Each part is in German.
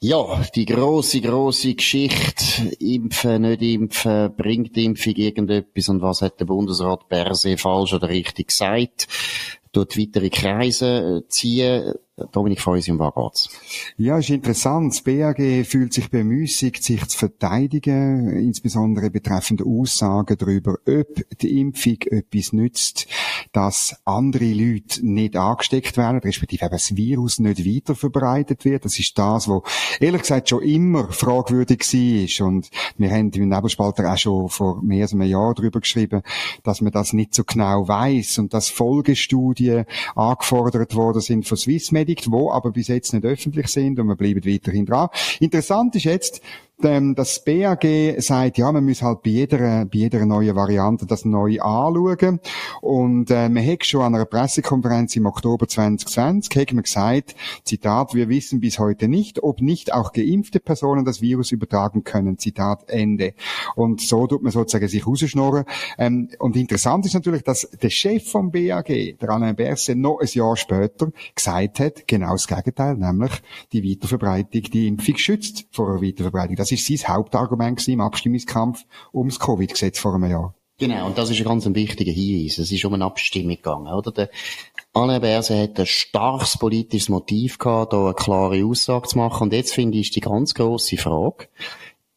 Ja, die große, große Geschichte. Impfen, nicht impfen, bringt Impfung irgendetwas und was hat der Bundesrat Berse falsch oder richtig gesagt? Tut weitere Kreise ziehen. Dominik Feusi, um was geht's? Ja, ist interessant. Das BAG fühlt sich bemüßigt, sich zu verteidigen, insbesondere betreffend Aussagen darüber, ob die Impfung etwas nützt, dass andere Leute nicht angesteckt werden, respektive eben das Virus nicht weiter verbreitet wird. Das ist das, was ehrlich gesagt schon immer fragwürdig war. Und wir haben im Nebelspalter auch schon vor mehr als einem Jahr darüber geschrieben, dass man das nicht so genau weiß und dass Folgestudien angefordert worden sind von Swissmed Predigt, wo aber bis jetzt nicht öffentlich sind und wir bleiben weiterhin dran. Interessant ist jetzt, das BAG sagt, ja, man muss halt bei jeder, bei jeder neuen Variante das neu anschauen. Und äh, man hat schon an einer Pressekonferenz im Oktober 2020 hat man gesagt, Zitat, wir wissen bis heute nicht, ob nicht auch geimpfte Personen das Virus übertragen können. Zitat Ende. Und so tut man sozusagen sich rausschnorren. Ähm, und interessant ist natürlich, dass der Chef vom BAG, der Alain Berset, noch ein Jahr später gesagt hat, genau das Gegenteil, nämlich die Weiterverbreitung, die Impfung schützt vor einer Weiterverbreitung. Das ist sein Hauptargument im Abstimmungskampf ums Covid-Gesetz vor einem Jahr. Genau, und das ist ein ganz wichtiger Hinweis. Es ist um eine Abstimmung gegangen, oder? Der Alain Berset hat ein starkes politisches Motiv gehabt, da eine klare Aussage zu machen. Und jetzt finde ich, ist die ganz grosse Frage,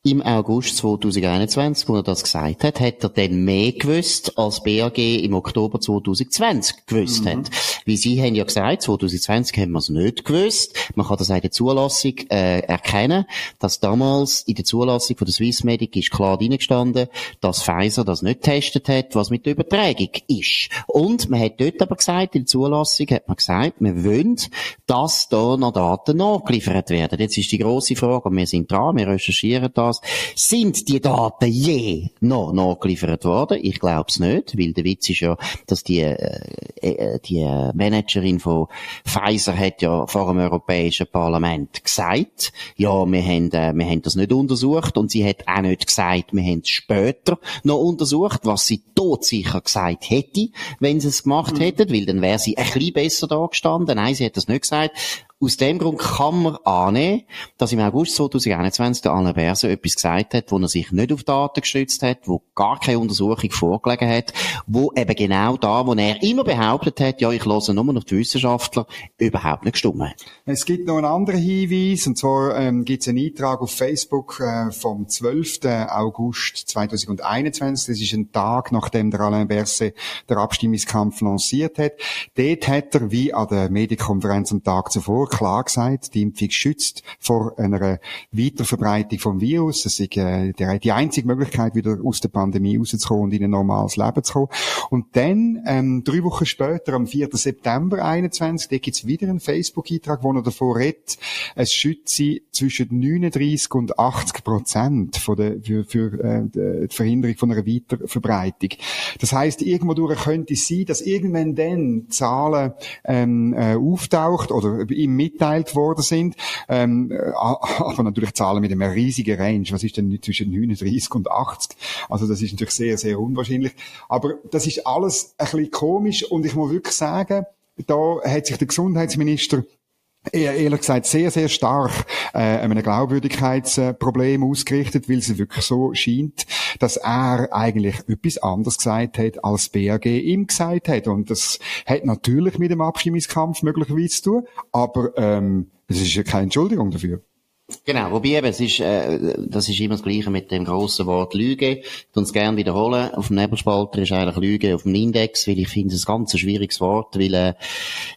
im August 2021, wo er das gesagt hat, hat er dann mehr gewusst, als BAG im Oktober 2020 gewusst mhm. hat. Wie Sie haben ja gesagt, 2020 haben wir es nicht gewusst. Man kann das in der Zulassung äh, erkennen, dass damals in der Zulassung von der Swissmedic ist klar reingestanden, dass Pfizer das nicht getestet hat, was mit der Übertragung ist. Und man hat dort aber gesagt, in der Zulassung hat man gesagt, wir wollen, dass da noch Daten nachgeliefert werden. Jetzt ist die grosse Frage, und wir sind dran, wir recherchieren das, das. Sind die Daten je noch nachgeliefert worden? Ich glaube es nicht, weil der Witz ist ja, dass die, äh, äh, die Managerin von Pfizer hat ja vor dem Europäischen Parlament gesagt, ja, wir haben, äh, wir haben das nicht untersucht und sie hat auch nicht gesagt, wir haben es später noch untersucht, was sie todsicher gesagt hätte, wenn sie es gemacht mhm. hätten, weil dann wäre sie ein bisschen besser da gestanden. Nein, sie hat das nicht gesagt. Aus dem Grund kann man annehmen, dass im August 2021 der Alain Berset etwas gesagt hat, wo er sich nicht auf Daten gestützt hat, wo gar keine Untersuchung vorgelegen hat, wo eben genau da, wo er immer behauptet hat, ja, ich höre nur noch die Wissenschaftler, überhaupt nicht gestimmt. Es gibt noch einen anderen Hinweis, und zwar ähm, gibt es einen Eintrag auf Facebook äh, vom 12. August 2021. Das ist ein Tag, nachdem der Alain Berset der Abstimmungskampf lanciert hat. Dort hat er, wie an der Medienkonferenz am Tag zuvor, klar gesagt, die Impfung schützt vor einer Weiterverbreitung vom Virus. Das ist äh, die einzige Möglichkeit, wieder aus der Pandemie rauszukommen und in ein normales Leben zu kommen. Und dann, ähm, drei Wochen später, am 4. September 21, da gibt's wieder einen Facebook-Eintrag, wo er davor redet, es schütze zwischen 39 und 80 Prozent von der, für, für äh, die Verhinderung von einer Weiterverbreitung. Das heißt, irgendwo durch könnte es sein, dass irgendwann dann Zahlen ähm, äh, auftaucht oder im mitteilt worden sind. Ähm, äh, aber natürlich Zahlen mit einem riesigen Range. Was ist denn zwischen 39 und 80? Also das ist natürlich sehr, sehr unwahrscheinlich. Aber das ist alles ein bisschen komisch und ich muss wirklich sagen, da hat sich der Gesundheitsminister ehrlich gesagt sehr, sehr stark äh, einem Glaubwürdigkeitsproblem ausgerichtet, weil es wirklich so scheint, dass er eigentlich etwas anderes gesagt hat, als BAG ihm gesagt hat. Und das hat natürlich mit dem Abstimmungskampf möglicherweise zu tun, aber ähm, es ist ja keine Entschuldigung dafür. Genau, wobei eben, es ist, äh, das ist immer das Gleiche mit dem grossen Wort Lüge. Ich uns gerne wiederholen. Auf dem Nebelspalter ist eigentlich Lüge auf dem Index, weil ich finde es ein ganz schwieriges Wort, weil äh,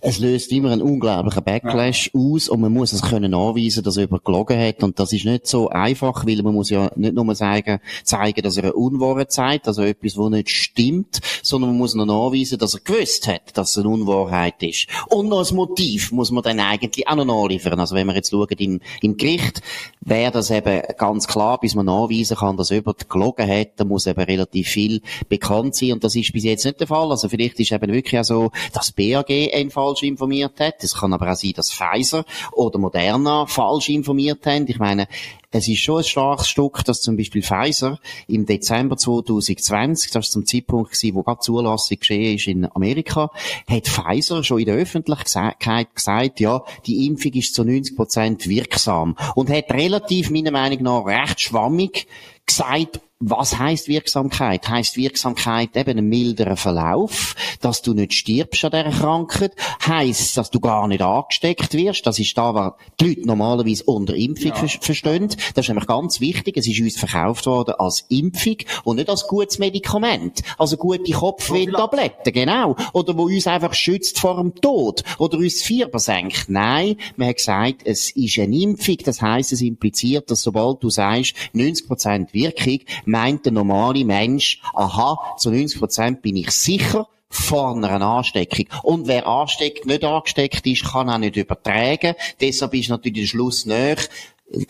es löst immer einen unglaublichen Backlash ja. aus und man muss es können nachweisen, dass über gelogen hat und das ist nicht so einfach, weil man muss ja nicht nur sagen, zeigen, dass er eine Unwahrheit zeigt, also etwas, wo nicht stimmt, sondern man muss noch nachweisen, dass er gewusst hat, dass es eine Unwahrheit ist. Und noch ein Motiv muss man dann eigentlich auch noch nachliefern. Also wenn wir jetzt schauen im, im Gericht, Gericht, wäre das eben ganz klar, bis man nachweisen kann, dass jemand gelogen hat, da muss eben relativ viel bekannt sein und das ist bis jetzt nicht der Fall. Also vielleicht ist eben wirklich auch so, dass BAG einen falsch informiert hat. Es kann aber auch sein, dass Pfizer oder Moderna falsch informiert haben. Ich meine, es ist schon ein starkes Stück, dass zum Beispiel Pfizer im Dezember 2020, das ist zum Zeitpunkt gewesen, wo gerade Zulassung geschehen ist in Amerika, hat Pfizer schon in der Öffentlichkeit gesagt, ja, die Impfung ist zu 90 Prozent wirksam. Und hat relativ, meiner Meinung nach, recht schwammig gesagt, was heißt Wirksamkeit? Heißt Wirksamkeit eben einen milderen Verlauf, dass du nicht stirbst an dieser Krankheit? Heißt, dass du gar nicht angesteckt wirst? Das ist da, was die Leute normalerweise unter Impfung ja. verstehen. Das ist nämlich ganz wichtig. Es ist uns verkauft worden als Impfung und nicht als gutes Medikament. Also gute Kopfweh-Tabletten, genau. Oder wo uns einfach schützt vor dem Tod. Oder uns Fieber senkt. Nein, man hat gesagt, es ist eine Impfung. Das heißt, es impliziert, dass sobald du sagst, 90% Wirkung, meint der normale Mensch, aha, zu 90 Prozent bin ich sicher, vor einer Ansteckung. Und wer ansteckt, nicht angesteckt ist, kann auch nicht übertragen. Deshalb ist natürlich der Schluss näher,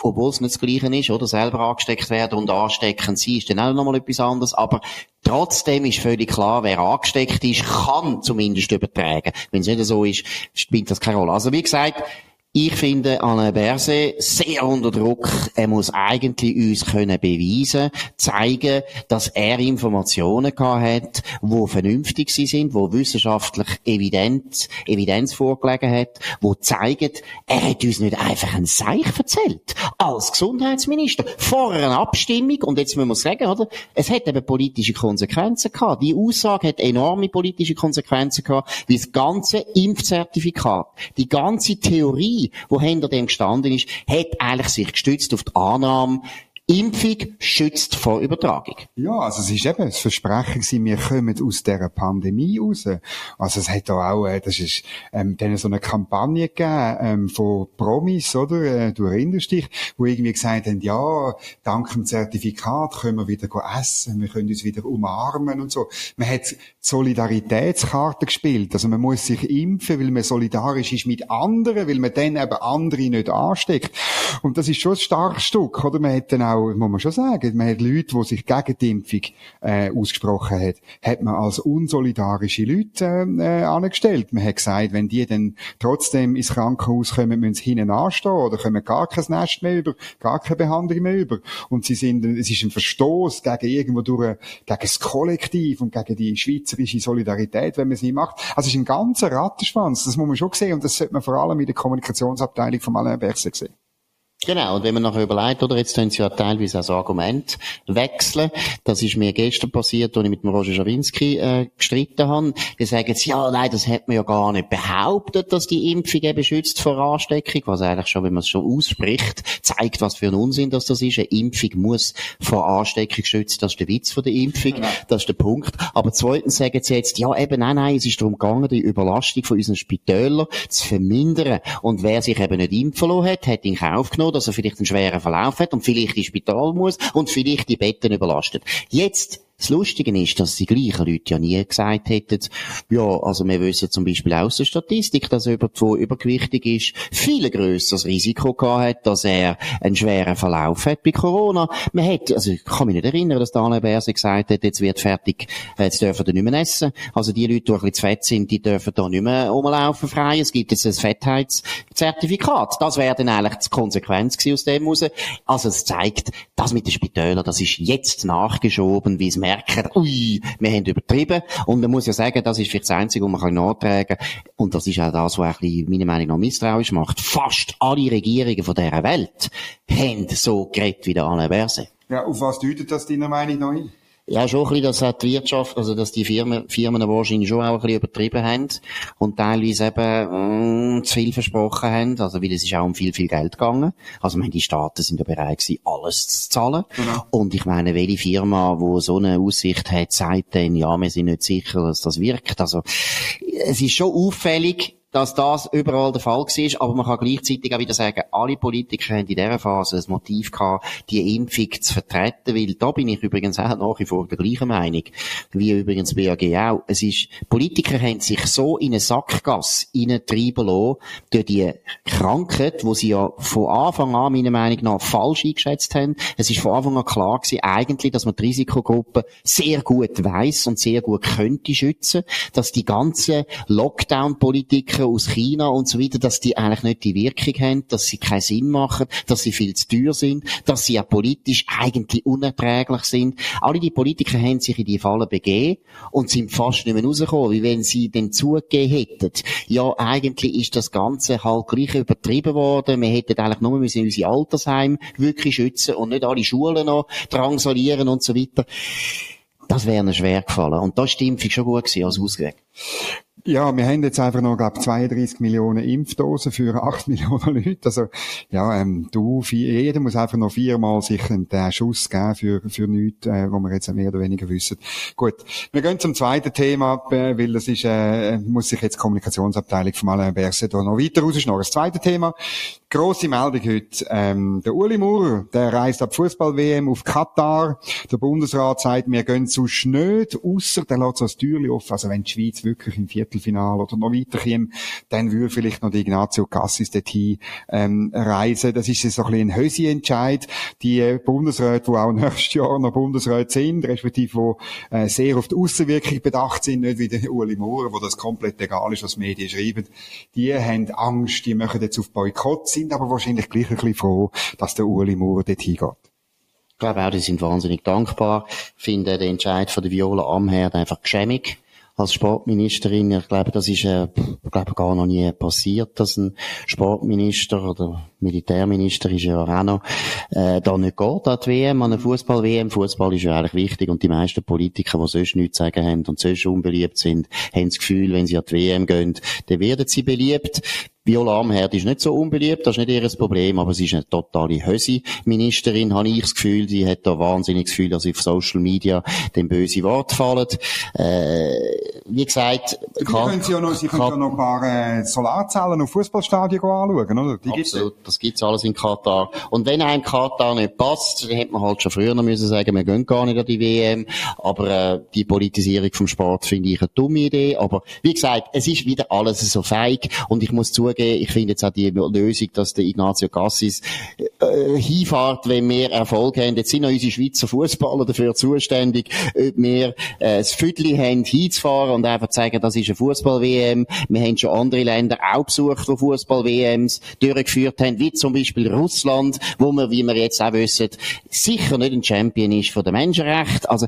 obwohl es nicht das Gleiche ist, oder? Selber angesteckt werden und anstecken sie ist dann auch nochmal etwas anderes. Aber trotzdem ist völlig klar, wer angesteckt ist, kann zumindest übertragen. Wenn es nicht so ist, spielt das keine Rolle. Also wie gesagt, ich finde Alain Berset sehr unter Druck. Er muss eigentlich uns können beweisen, zeigen, dass er Informationen gehabt hat, wo vernünftig sie sind, wo wissenschaftlich Evidenz, Evidenz vorgelegen hat, wo zeigen, er hat uns nicht einfach ein Seich erzählt. Als Gesundheitsminister. Vor einer Abstimmung. Und jetzt müssen wir sagen, oder? Es hat eben politische Konsequenzen gehabt. Die Aussage hat enorme politische Konsequenzen gehabt, wie das ganze Impfzertifikat, die ganze Theorie, Die hinter dem gestanden ist, hat eigentlich sich gestützt auf die Annahme, Impfung schützt vor Übertragung. Ja, also es ist eben das Versprechen gewesen, wir kommen aus dieser Pandemie raus. Also es hat da auch, äh, das ist, ähm, dann so eine Kampagne gegeben, ähm, von Promis, oder? Äh, du erinnerst dich, wo irgendwie gesagt haben, ja, dank dem Zertifikat können wir wieder essen, wir können uns wieder umarmen und so. Man hat Solidaritätskarte gespielt. Also man muss sich impfen, weil man solidarisch ist mit anderen, weil man dann eben andere nicht ansteckt. Und das ist schon ein starkes Stück, oder? Man hat dann auch auch, muss man schon sagen, man hat Leute, die sich gegen die Impfung äh, ausgesprochen hat, hat man als unsolidarische Leute äh, angestellt. Man hat gesagt, wenn die dann trotzdem ins Krankenhaus kommen, müssen sie hinten anstehen oder kommen gar kein Nest mehr über, gar keine Behandlung mehr über. Und sie sind, es ist ein Verstoß gegen irgendwo durch, gegen das Kollektiv und gegen die schweizerische Solidarität, wenn man sie macht. Also es ist ein ganzer Rattenschwanz, das muss man schon sehen und das sollte man vor allem in der Kommunikationsabteilung von Alain Berset sehen. Genau, und wenn man nachher überlegt, oder, jetzt tun sie ja teilweise als Argument wechseln. Das ist mir gestern passiert, als ich mit dem Roger Schawinski äh, gestritten habe. Die sagen sie, ja, nein, das hat man ja gar nicht behauptet, dass die Impfung eben schützt vor Ansteckung, was eigentlich schon, wenn man es schon ausspricht, zeigt, was für ein Unsinn das, das ist. Eine Impfung muss vor Ansteckung schützen, das ist der Witz von der Impfung, genau. das ist der Punkt. Aber zweitens sagen sie jetzt, ja, eben, nein, nein, es ist darum gegangen, die Überlastung von unseren Spitälern zu vermindern. Und wer sich eben nicht impfen lassen hat, hat in Kauf genommen, dass er vielleicht einen schweren Verlauf hat und vielleicht ins Spital muss und vielleicht die Betten überlastet. Jetzt das Lustige ist, dass die gleichen Leute ja nie gesagt hätten, ja, also wir wissen zum Beispiel aus der Statistik, dass jemand, der übergewichtig ist, viel grösseres Risiko gehabt hat, dass er einen schweren Verlauf hat bei Corona. Man hat, also ich kann mich nicht erinnern, dass Daniel Berse gesagt hat, jetzt wird fertig, jetzt dürfen die nicht mehr essen. Also die Leute, die ein bisschen zu fett sind, die dürfen da nicht mehr rumlaufen frei. Es gibt jetzt ein Fettheitszertifikat. Das wäre dann eigentlich die Konsequenz aus dem raus. Also es zeigt, das mit den Spitälern, das ist jetzt nachgeschoben, wie es merken, ui, wir haben übertrieben. Und man muss ja sagen, das ist vielleicht das Einzige, was man nachtragen kann. Und das ist auch das, was ein bisschen, meiner Meinung nach misstrauisch macht. Fast alle Regierungen von dieser Welt haben so geredet wie der Alain Berset. Ja, auf was deutet das deiner Meinung nach? Ja, schon ein bisschen, dass auch die Wirtschaft, also dass die Firmen, Firmen wahrscheinlich schon auch ein bisschen übertrieben haben und teilweise eben mh, mm, zu viel versprochen haben. Also weil es ist auch um viel, viel Geld gegangen. Also ich meine, die Staaten sind ja bereit gewesen, alles zu zahlen. Genau. Und ich meine, welche Firma, wo so eine Aussicht hat, sagt dann, ja, wir sind nicht sicher, dass das wirkt. Also es ist schon auffällig, dass das überall der Fall war, aber man kann gleichzeitig auch wieder sagen, alle Politiker haben in dieser Phase ein Motiv gehabt, die Impfung zu vertreten, weil da bin ich übrigens auch nach wie vor der gleichen Meinung, wie übrigens BAG auch. Es ist, Politiker haben sich so in eine Sackgasse treiben lassen, durch die Krankheit, wo sie ja von Anfang an, meiner Meinung nach, falsch eingeschätzt haben. Es ist von Anfang an klar gewesen, eigentlich, dass man die Risikogruppe sehr gut weiß und sehr gut könnte schützen, dass die ganzen Lockdown-Politiker aus China und so weiter, dass die eigentlich nicht die Wirkung haben, dass sie keinen Sinn machen, dass sie viel zu teuer sind, dass sie ja politisch eigentlich unerträglich sind. Alle die Politiker haben sich in die Falle begeben und sind fast nicht mehr rausgekommen, wie wenn sie denn zugegeben hätten. Ja, eigentlich ist das Ganze halt gleich übertrieben worden. Wir hätten eigentlich nur müssen unsere Altersheim wirklich schützen und nicht alle Schulen noch drangsalieren und so weiter. Das wäre ihnen schwer gefallen. Und da ist die Impfung schon gut gewesen als Ausweg. Ja, wir haben jetzt einfach noch, glaube 32 Millionen Impfdosen für 8 Millionen Leute. Also, ja, ähm, du, jeder muss einfach noch viermal sich den Schuss geben für, für nichts, äh, wo wir jetzt mehr oder weniger wissen. Gut. Wir gehen zum zweiten Thema, äh, weil das ist, äh, muss sich jetzt die Kommunikationsabteilung von Alain Berset noch weiter rausschneiden. Das zweite Thema, grosse Meldung heute, ähm, der Uli Maurer, der reist ab Fußball-WM auf Katar. Der Bundesrat sagt, wir gehen zu schnöd, ausser der lässt so das Türchen offen. Also wenn die Schweiz wirklich im Viertelfinale oder noch weiterkäme, dann würde vielleicht noch die Ignazio Cassis dorthin ähm, reisen. Das ist so ein bisschen ein Hösi-Entscheid. Die Bundesräte, die auch nächstes Jahr noch Bundesräte sind, respektive die äh, sehr auf die Aussenwirkung bedacht sind, nicht wie der Uli Moore, wo das komplett egal ist, was Medien schreiben, die haben Angst, die machen jetzt auf Boykott, sind aber wahrscheinlich gleich ein bisschen froh, dass der Uli Moore dorthin geht. Ich glaube auch, die sind wahnsinnig dankbar, finden den Entscheid von der Viola Amherd einfach geschämig als Sportministerin. Ich glaube, das ist, äh, ich glaube, gar noch nie passiert, dass ein Sportminister oder Militärminister ist ja auch noch, äh, da nicht geht an die WM, an eine Fußball-WM. Fußball ist ja eigentlich wichtig und die meisten Politiker, die sonst nichts sagen haben und sonst unbeliebt sind, haben das Gefühl, wenn sie an die WM gehen, dann werden sie beliebt. Viola ist nicht so unbeliebt, das ist nicht ihr Problem, aber sie ist eine totale Hösi-Ministerin, habe ich das Gefühl. Sie hat da wahnsinnig das Gefühl, dass sie auf Social Media dem böse Wort fallen. Äh, wie gesagt, Sie können Sie ja noch, Sie können ja noch ein paar äh, Solarzellen auf Fußballstadien anschauen, oder? Die absolut, gibt's. das gibt's alles in Katar. Und wenn einem Katar nicht passt, dann hätte man halt schon früher noch müssen sagen, wir gehen gar nicht an die WM. Aber äh, die Politisierung vom Sport finde ich eine dumme Idee. Aber wie gesagt, es ist wieder alles so feig und ich muss zugeben, ich finde jetzt auch die Lösung, dass der Ignazio Cassis äh, hinfährt, wenn wir Erfolg haben. Jetzt sind auch unsere Schweizer Fußballer dafür zuständig, ob wir äh, das Viertel haben, hinzufahren und einfach sagen, das ist eine Fußball-WM. Wir haben schon andere Länder auch besucht, die Fußball-WMs durchgeführt haben, wie zum Beispiel Russland, wo wir, wie wir jetzt auch wissen, sicher nicht ein Champion ist von den Menschenrechten. Also,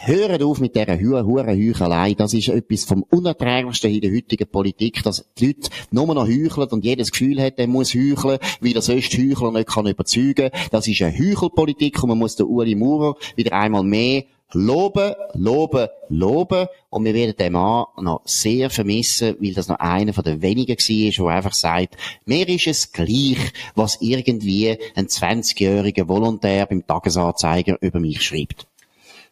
Hören auf mit dieser hure Heuchelei. Das ist etwas vom Unerträglichsten in der heutigen Politik, dass die Leute nur noch heucheln und jedes Gefühl hat, er muss heucheln, weil er sonst Heuchler nicht kann überzeugen. Das ist eine Heuchelpolitik und man muss den Uli Maurer wieder einmal mehr loben, loben, loben. Und wir werden den Mann noch sehr vermissen, weil das noch einer von den wenigen war, der einfach sagt, mir ist es gleich, was irgendwie ein 20-jähriger Volontär beim Tagesanzeiger über mich schreibt.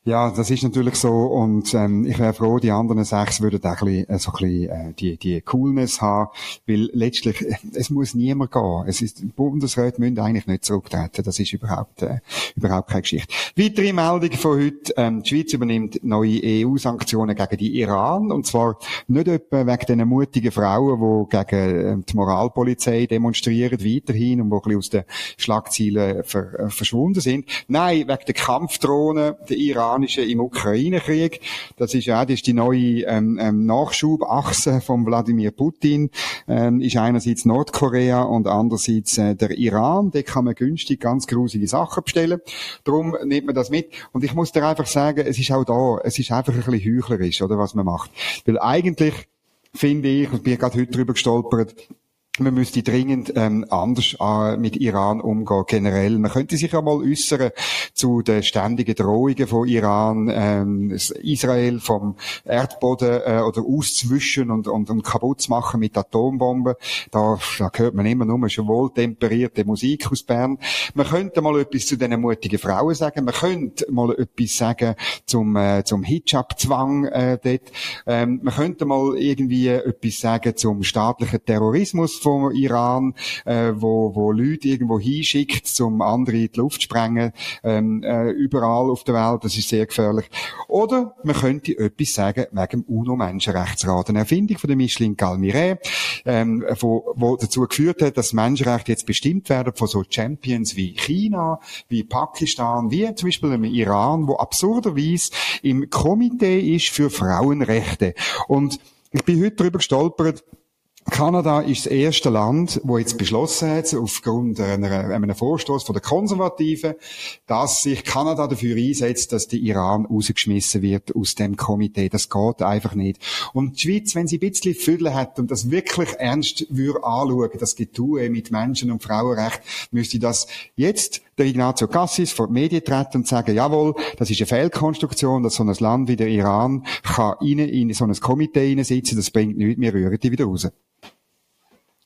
Ja, das ist natürlich so und ähm, ich wäre froh, die anderen sechs würden auch ein bisschen, äh, so ein bisschen äh, die, die Coolness haben, weil letztlich, äh, es muss niemand gehen. Es ist, Bundesräte müssen eigentlich nicht zurücktreten. Das ist überhaupt, äh, überhaupt keine Geschichte. Weitere Meldung von heute, ähm, die Schweiz übernimmt neue EU-Sanktionen gegen die Iran und zwar nicht etwa wegen den mutigen Frauen, die gegen äh, die Moralpolizei demonstrieren weiterhin und die ein bisschen aus den Schlagzeilen ver, äh, verschwunden sind. Nein, wegen der Kampfdrohnen der Iran amerikanischen im Ukraine-Krieg. Das ist ja, das ist die neue ähm, ähm, Nachschubachse von Wladimir Putin. Ähm, ist einerseits Nordkorea und andererseits äh, der Iran. Da kann man günstig ganz grusige Sachen bestellen. Darum nimmt man das mit. Und ich muss dir einfach sagen, es ist auch da, es ist einfach ein bisschen heuchlerisch, oder was man macht. Weil eigentlich finde ich, und bin gerade heute drüber gestolpert, man müsste dringend ähm, anders äh, mit Iran umgehen, generell. Man könnte sich ja mal äußern zu den ständigen Drohungen von Iran, ähm, Israel vom Erdboden äh, oder auszuwischen und, und, und kaputt zu machen mit Atombomben. Da, da hört man immer nur schon wohltemperierte Musik aus Bern. Man könnte mal etwas zu diesen mutigen Frauen sagen. Man könnte mal etwas sagen zum, äh, zum Hijab-Zwang äh, dort. Ähm, man könnte mal irgendwie etwas sagen zum staatlichen Terrorismus vom Iran, äh, wo, wo Leute irgendwo hinschickt, um andere in die Luft zu sprengen, ähm, äh, überall auf der Welt. Das ist sehr gefährlich. Oder man könnte etwas sagen wegen dem UNO-Menschenrechtsrat. Eine Erfindung von der Micheline Galmire, ähm, wo, wo dazu geführt hat, dass Menschenrechte jetzt bestimmt werden von so Champions wie China, wie Pakistan, wie zum Beispiel im Iran, wo absurderweise im Komitee ist für Frauenrechte. Und ich bin heute darüber gestolpert, Kanada ist das erste Land, wo jetzt beschlossen hat, aufgrund einer, einem Vorstoß von der Konservativen, dass sich Kanada dafür einsetzt, dass der Iran rausgeschmissen wird aus dem Komitee. Das geht einfach nicht. Und die Schweiz, wenn sie ein bisschen Füdel hat und das wirklich ernst würde anschauen, das Getue mit Menschen- und Frauenrecht, müsste das jetzt der Ignazio Cassis vor die Medien treten und sagen, jawohl, das ist eine Fehlkonstruktion, dass so ein Land wie der Iran kann in so ein Komitee hineinsitzen, das bringt nichts, wir rühren die wieder raus.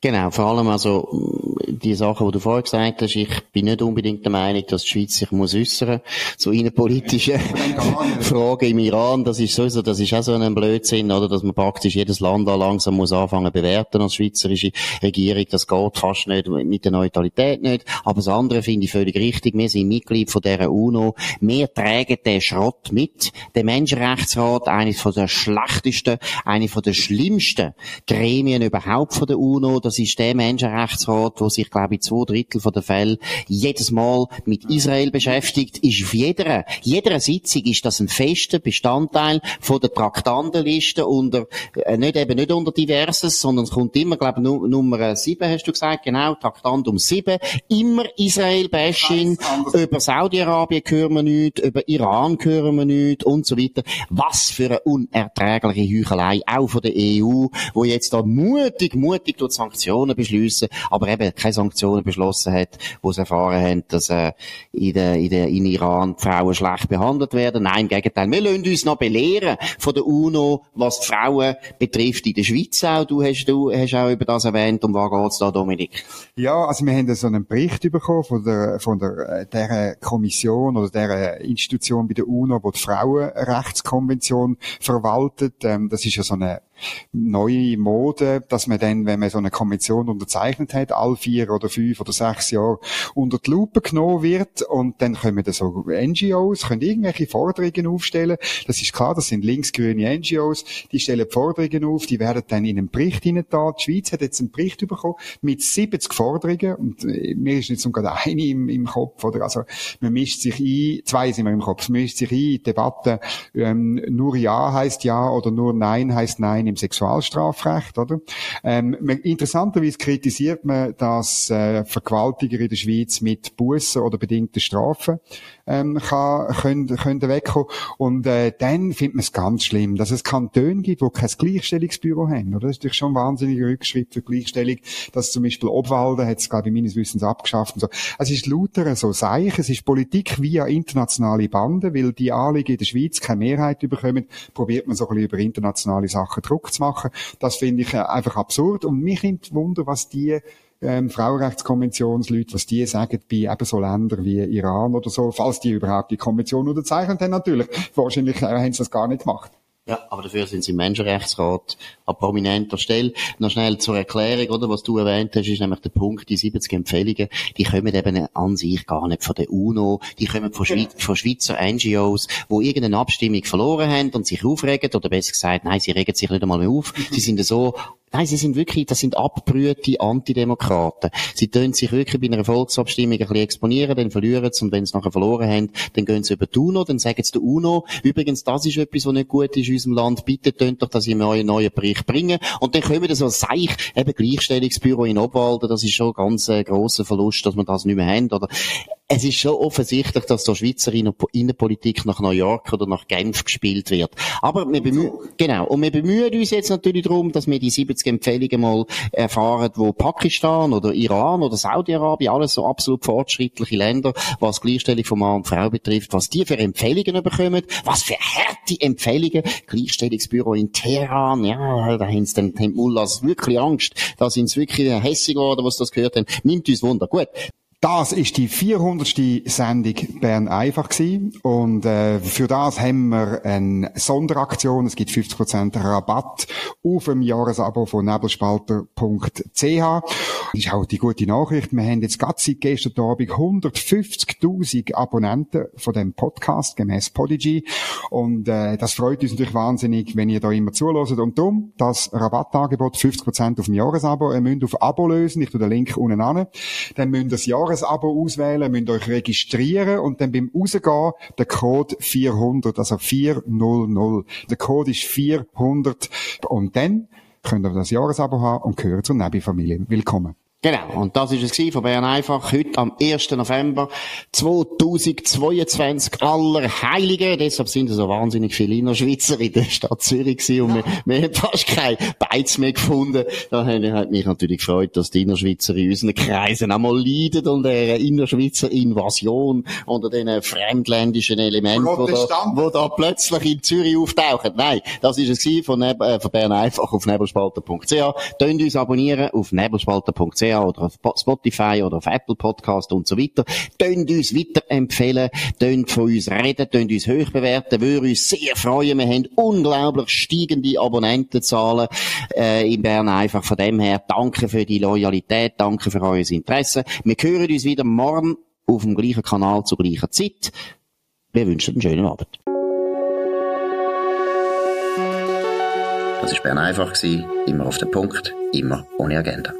Genau, vor allem also die Sachen, die du vorher gesagt hast, ich bin nicht unbedingt der Meinung, dass die Schweiz sich muss äußern zu innenpolitischen Fragen im Iran. Das ist sowieso, das ist auch so ein Blödsinn, oder, dass man praktisch jedes Land da langsam muss anfangen bewerten als schweizerische Regierung. Das geht fast nicht, mit der Neutralität nicht. Aber das andere finde ich völlig richtig. Wir sind Mitglied von dieser UNO. Wir tragen den Schrott mit. Der Menschenrechtsrat, eines von der schlechtesten, eine von der schlimmsten Gremien überhaupt von der UNO das ist der Menschenrechtsrat, der sich, glaube ich, zwei Drittel von der Fälle jedes Mal mit Israel beschäftigt, ist auf jeder, jeder Sitzung ist das ein fester Bestandteil von der Traktandenliste unter, äh, nicht eben nicht unter diverses, sondern es kommt immer, glaube ich, Nummer sieben, hast du gesagt, genau, Traktandum sieben, immer Israel-Bashing, über Saudi-Arabien hören wir nichts, über Iran hören wir nichts und so weiter. Was für eine unerträgliche Heuchelei, auch von der EU, wo jetzt da mutig, mutig durch Sanktionen Sanktionen beschließen, aber eben keine Sanktionen beschlossen hat, wo sie erfahren haben, dass äh, in, der, in, der, in Iran die Frauen schlecht behandelt werden. Nein, im Gegenteil, wir lassen uns noch belehren von der UNO, was die Frauen betrifft in der Schweiz auch. Du hast, du hast auch über das erwähnt. Um was geht's da, Dominik? Ja, also wir haben so einen Bericht bekommen von der, von der, äh, der Kommission oder der Institution bei der UNO, die die Frauenrechtskonvention verwaltet. Ähm, das ist ja so eine neue Mode, dass man dann, wenn man so eine Konvention unterzeichnet hat, all vier oder fünf oder sechs Jahre unter die Lupe genommen wird und dann können da so NGOs, können irgendwelche Forderungen aufstellen. Das ist klar, das sind linksgrüne NGOs, die stellen Forderungen auf, die werden dann in einen Bericht hineingetan. Die Schweiz hat jetzt einen Bericht bekommen mit 70 Forderungen und äh, mir ist nicht so gerade eine im, im Kopf, oder? Also, man mischt sich ein, zwei sind wir im Kopf, man mischt sich ein in die Debatte, ähm, nur Ja heißt Ja oder nur Nein heißt Nein im Sexualstrafrecht, oder? Ähm, interessanterweise kritisiert man, dass äh, Vergewaltiger in der Schweiz mit Bussen oder bedingten Strafen ähm, kann, können, können wegkommen. Und äh, dann findet man es ganz schlimm, dass es Kantone gibt, die kein Gleichstellungsbüro haben. Oder? Das ist natürlich schon ein wahnsinniger Rückschritt für Gleichstellung, dass zum Beispiel Obwalden hat es, glaube ich, meines Wissens abgeschafft. Und so. Es ist lauter so Seich, es ist Politik via internationale Banden, weil die Anliegen in der Schweiz keine Mehrheit bekommen, probiert man so ein bisschen über internationale Sachen Druck zu machen. Das finde ich äh, einfach absurd. Und mich nimmt Wunder, was die ähm, Frauenrechtskonventionsleute, was die sagen bei eben so Ländern wie Iran oder so, falls die überhaupt die Konvention unterzeichnen, dann natürlich. Wahrscheinlich haben sie das gar nicht gemacht. Ja, aber dafür sind sie im Menschenrechtsrat an prominenter Stelle. Noch schnell zur Erklärung, oder? Was du erwähnt hast, ist nämlich der Punkt, die 70 Empfehlungen, die kommen eben an sich gar nicht von der UNO, die kommen von, Schweiz, von Schweizer NGOs, wo irgendeine Abstimmung verloren haben und sich aufregen, oder besser gesagt, nein, sie regen sich nicht einmal mehr auf. Sie sind so Nein, sie sind wirklich, das sind abbrühte Antidemokraten. Sie tun sich wirklich bei einer Volksabstimmung ein bisschen exponieren, dann verlieren sie und wenn sie nachher verloren haben, dann gehen sie über die UNO, dann sagen sie der UNO, übrigens, das ist etwas, was nicht gut ist in unserem Land, bitte tönt doch dass ihr mir euren neuen Bericht bringen. Und dann kommen so Seich, eben Gleichstellungsbüro in Obwalden, das ist schon ein ganz äh, grosser Verlust, dass wir das nicht mehr haben, oder? Es ist schon offensichtlich, dass der Schweizer Innenpolitik nach New York oder nach Genf gespielt wird. Aber wir bemühen, genau, und wir bemühen uns jetzt natürlich darum, dass wir die 70 Empfehlungen mal erfahren, wo Pakistan oder Iran oder Saudi-Arabien, alles so absolut fortschrittliche Länder, was Gleichstellung von Mann und Frau betrifft, was die für Empfehlungen bekommen, was für harte Empfehlungen, Gleichstellungsbüro in Teheran, ja, da haben sie dann, haben Mullahs wirklich Angst, da sind sie wirklich hässig geworden, was das gehört haben, nimmt uns Wunder. Gut, das ist die 400. Sendung Bern einfach gewesen. Und äh, für das haben wir eine Sonderaktion. Es gibt 50% Rabatt auf dem Jahresabo von nebelspalter.ch. Das ist auch die gute Nachricht. Wir haben jetzt gerade seit gestern Abend 150.000 Abonnenten von dem Podcast gemäß Podigy. Und äh, das freut uns natürlich wahnsinnig, wenn ihr da immer zulässt. Und darum, das Rabattangebot 50% auf dem Jahresabo. Ihr müsst auf Abo lösen. Ich tue den Link unten an. Dann müsst ihr das Jahr Jahresabo auswählen, müsst euch registrieren und dann beim Rausgehen der Code 400, also 400. Der Code ist 400 und dann könnt ihr das Jahresabo haben und gehören zur Nebi-Familie. Willkommen. Genau. Und das ist es von Bern einfach. Heute am 1. November 2022 aller Heiligen. Deshalb sind so wahnsinnig viele Innerschweizer in der Stadt Zürich gewesen und wir, wir haben fast kein Beiz mehr gefunden. Da hat mich natürlich gefreut, dass die Innerschweizer in unseren Kreisen einmal leiden unter der Innerschweizer Invasion, unter diesen fremdländischen Elementen, wo da, wo da plötzlich in Zürich auftauchen. Nein, das ist es von, Neb äh, von Bern einfach auf nebelspalter.ch. Tönt uns abonnieren auf nebelspalter.ch oder auf Spotify oder auf Apple Podcast und so weiter. Tönt uns weiterempfehlen, tönt von uns reden, tönt uns hoch bewerten, würde uns sehr freuen. Wir haben unglaublich steigende Abonnentenzahlen äh, in Bern einfach. Von dem her, danke für die Loyalität, danke für euer Interesse. Wir hören uns wieder morgen auf dem gleichen Kanal zur gleichen Zeit. Wir wünschen einen schönen Abend. Das war Bern einfach, immer auf den Punkt, immer ohne Agenda